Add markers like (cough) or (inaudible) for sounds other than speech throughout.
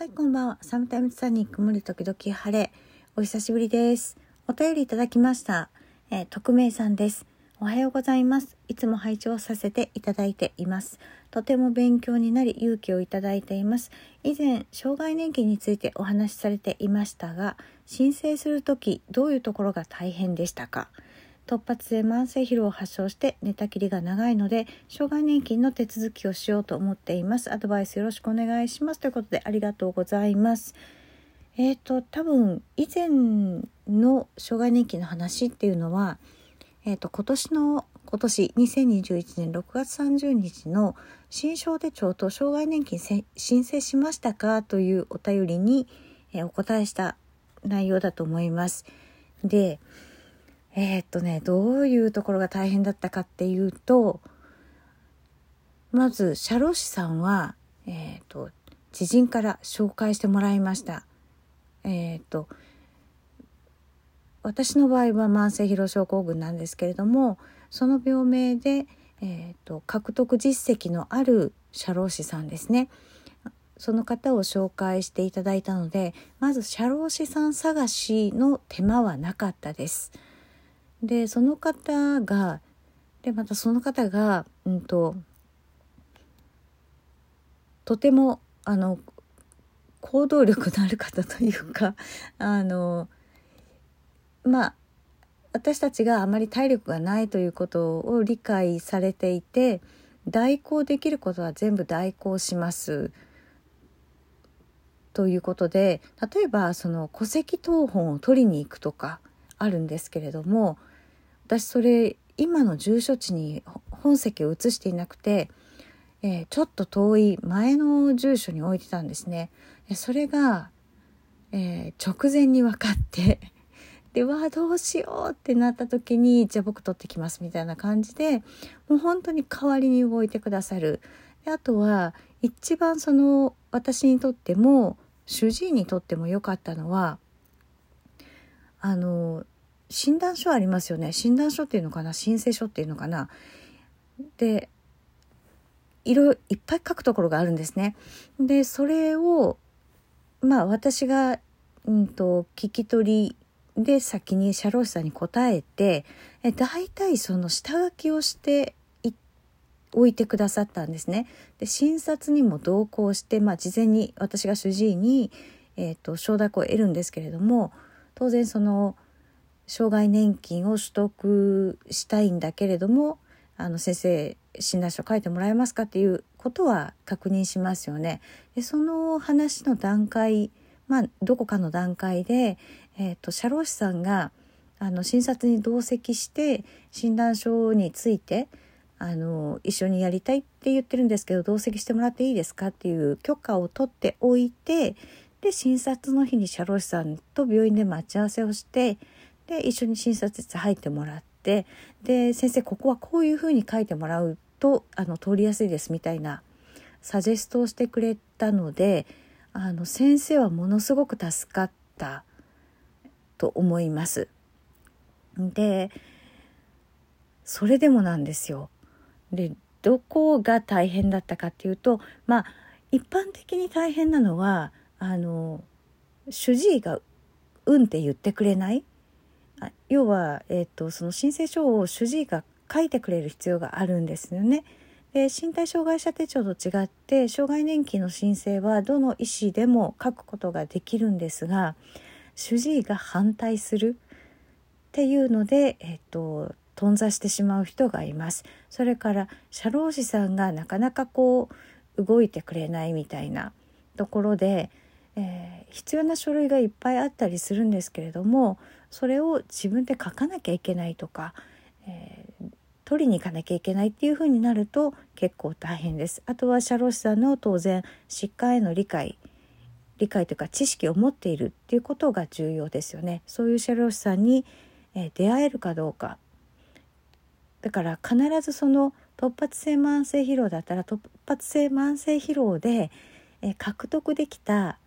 はい、こんばんは。サムタイムズサニー、曇り時々晴れ。お久しぶりです。お便りいただきました。えー、匿名さんです。おはようございます。いつも拝聴させていただいています。とても勉強になり勇気をいただいています。以前、障害年金についてお話しされていましたが、申請するときどういうところが大変でしたか？突発性慢性疲労を発症して寝たきりが長いので障害年金の手続きをしようと思っています。アドバイスよろしくお願いします。ということでありがとうございます。えっ、ー、と多分以前の障害年金の話っていうのはえっ、ー、と今年の今年2021年6月30日の新症手帳と障害年金申請しましたかというお便りに、えー、お答えした内容だと思います。でえー、っとねどういうところが大変だったかっていうとまず社労士さんは、えー、っと知人から紹介してもらいました。えー、っと私の場合は慢性疲労症候群なんですけれどもその病名で、えー、と獲得実績のある社労士さんですねその方を紹介していただいたのでまず社労士さん探しの手間はなかったです。でその方がでまたその方が、うんと、とてもあの行動力のある方というか (laughs) あのまあ私たちがあまり体力がないということを理解されていて代行できることは全部代行します。ということで例えばその戸籍謄本を取りに行くとかあるんですけれども私それ今の住所地に本籍を移していなくて、えー、ちょっと遠い前の住所に置いてたんですね。それが、えー、直前に分かって (laughs) でわどうしようってなった時にじゃあ僕取ってきますみたいな感じでもう本当に代わりに動いてくださる。であとは一番その私にとっても主治医にとっても良かったのはあの診断書ありますよね診断書っていうのかな？申請書っていうのかな？で色いっぱい書くところがあるんですね。でそれをまあ私が、うんと、聞き取りで先に社労士さんに答えてえ大体その下書きをして置いてくださったんですね。で診察にも同行して、まあ、事前に私が主治医に、えーと承諾を得るんですけれども当然その障害年金を取得したいんだけれどもあの先生診断書書いてもらえますかっていうことは確認しますよね。でその話の段階まあどこかの段階で、えーと、社労士さんがあの診察に同席して診断書についてあの一緒にやりたいって言ってるんですけど同席してもらっていいですかっていう許可を取っておいてで診察の日に社労士さんと病院で待ち合わせをしてで一緒に診察室入ってもらってで先生ここはこういうふうに書いてもらうとあの通りやすいですみたいなサジェストをしてくれたのであの先生はものすごく助かったと思います。でそれでもなんですよ。でどこが大変だったかっていうとまあ一般的に大変なのはあの主治医が「うん」って言ってくれない要は、えーと、その申請書を主治医が書いてくれる必要があるんですよね。で身体障害者手帳と違って障害年金の申請はどの医師でも書くことができるんですが主治医が反対するっていうので、えーと、頓挫してしまう人がいます。それから社労士さんがなかなかこう動いてくれないみたいなところで、えー、必要な書類がいっぱいあったりするんですけれどもそれを自分で書かなきゃいけないとか、えー、取りに行かなきゃいけないっていうふうになると結構大変です。あとは社労士さんの当然疾患への理解理解というか知識を持っているっていうことが重要ですよね。そういう社労士さんに、えー、出会えるかどうかだから必ずその突発性慢性疲労だったら突発性慢性疲労で、えー、獲得できた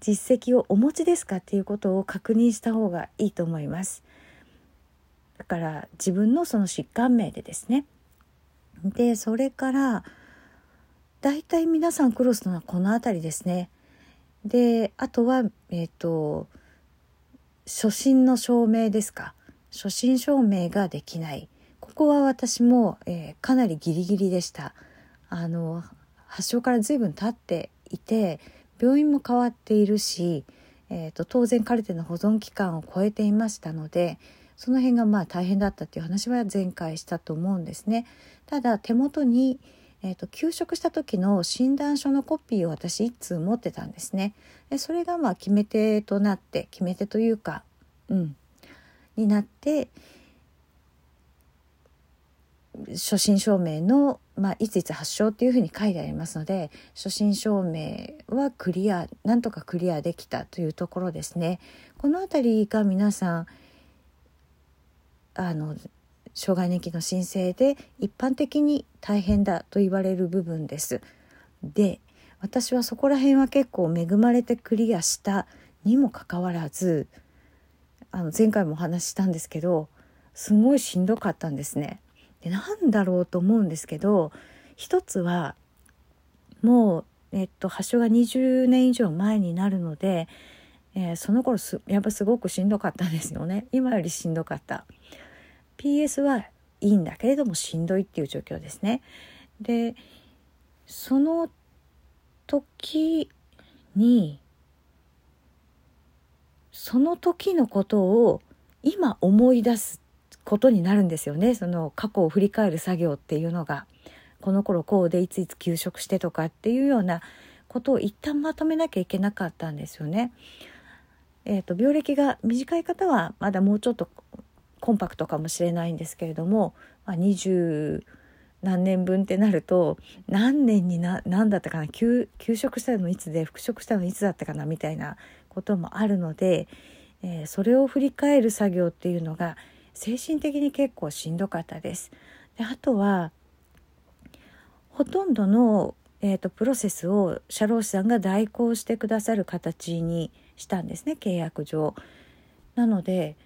実績をお持ちですかっていうことを確認した方がいいと思います。だから自分のその疾患名でですね。でそれから大体皆さん苦労するのはこの辺りですね。であとはえっ、ー、と初診の証明ですか。初診証明ができない。ここは私も、えー、かなりギリギリでした。あの発症から随分経っていて病院も変わっているし、えーと、当然カルテの保存期間を超えていましたのでその辺がまあ大変だったっていう話は前回したと思うんですね。ただ手元にえーと、休職した時の診断書のコピーを私1通持ってたんですね。でそれがまあ決め手となって決め手というかうんになって初診証明の、まあ、いついつ発症っていうふうに書いてありますので初診証明はクリアなんとかクリアできたというところですね。この辺りが皆さんあの障害年金の申請で一般的に大変だと言われる部分です。で私はそこら辺は結構恵まれてクリアしたにもかかわらずあの前回もお話ししたんですけどすごいしんどかったんですね。でなんだろうと思うんですけど一つはもう、えっと、発症が20年以上前になるので、えー、その頃すやっぱすごくしんどかったんですよね今よりしんどかった。PS はいいんだけれどもしんどいっていう状況ですね。でその時にその時のことを今思い出すことになるんですよねその過去を振り返る作業っていうのがこの頃こうでいついつ休職してとかっていうようなことを一旦まとめなきゃいけなかったんですよね。えーと、病歴が短い方はまだもうちょっとコンパクトかもしれないんですけれども、まあ、20何年分ってなると何年にな何だったかな休休職したのいつで復職したのいつだったかなみたいなこともあるので、えー、それを振り返る作業っていうのが精神的に結構しんどかったです。であとはほとんどの、えーと、プロセスを社労士さんが代行してくださる形にしたんですね契約上。なので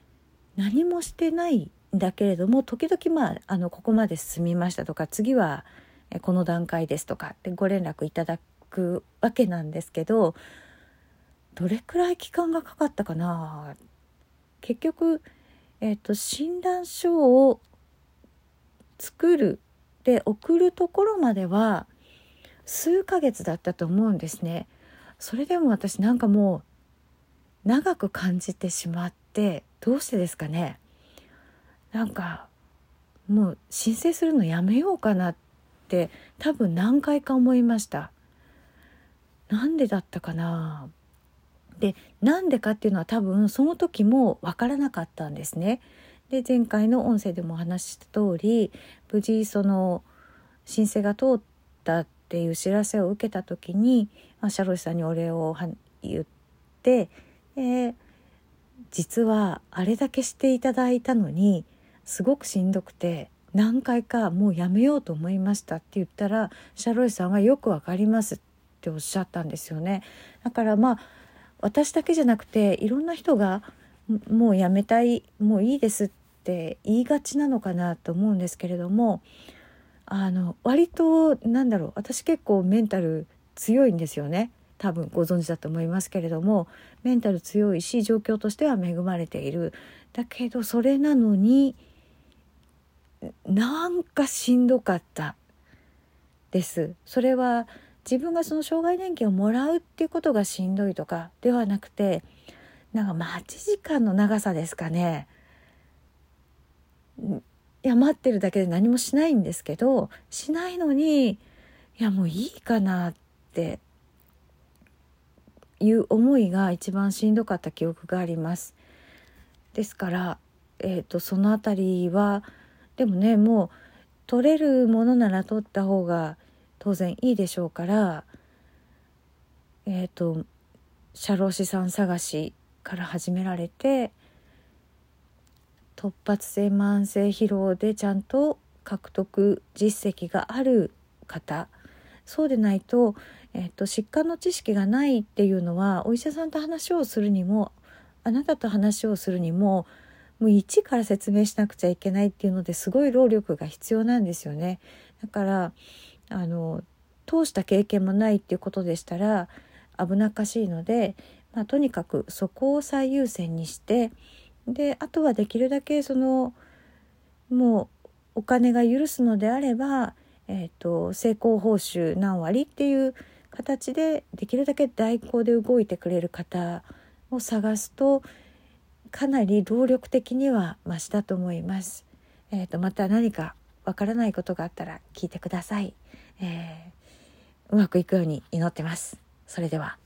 何もしてないんだけれども時々まああのここまで進みましたとか次はこの段階ですとかってご連絡いただくわけなんですけどどれくらい期間がかかったかな結局、えーと、診断書を作るで送るところまでは数ヶ月だったと思うんですね。それでも私なんかもう長く感じてしまってどうしてですかね。なんかもう申請するのやめようかなって多分何回か思いました。なんでだったかな。でなんでかっていうのは多分その時も分からなかったんですね。で前回の音声でもお話しした通り無事その申請が通ったっていう知らせを受けた時に、まあ、シャロシさんにお礼を言ってで実はあれだけしていただいたのにすごくしんどくて何回かもうやめようと思いましたって言ったらシャロイさんはよくわかりますっておっしゃったんですよね。だからまあ私だけじゃなくていろんな人がもうやめたいもういいですって言いがちなのかなと思うんですけれどもあの割となんだろう私結構メンタル強いんですよね。多分ご存知だと思いますけれどもメンタル強いし状況としては恵まれている。だけどそれなのになんかしんどかったです。それは自分がその障害年金をもらうっていうことがしんどいとかではなくてなんか待ち時間の長さですかねいや待ってるだけで何もしないんですけどしないのにいやもういいかなっていう思いが一番しんどかった記憶があります。ですから、えーと、その辺りはでもねもう取れるものなら取った方が当然いいでしょうからえっ、ー、と社労士さん探しから始められて突発性慢性疲労でちゃんと獲得実績がある方そうでないと,、えーと、疾患の知識がないっていうのはお医者さんと話をするにもあなたと話をするにももう一から説明しなくちゃいけないっていうのですごい労力が必要なんですよね。だからあの通した経験もないっていうことでしたら危なっかしいので、まあ、とにかくそこを最優先にしてであとはできるだけそのもうお金が許すのであれば、えーと、成功報酬何割っていう形でできるだけ代行で動いてくれる方を探すとかなり動力的には増しだと思います。えーと、また何かわからないことがあったら聞いてください。えー、うまくいくように祈ってます。それでは。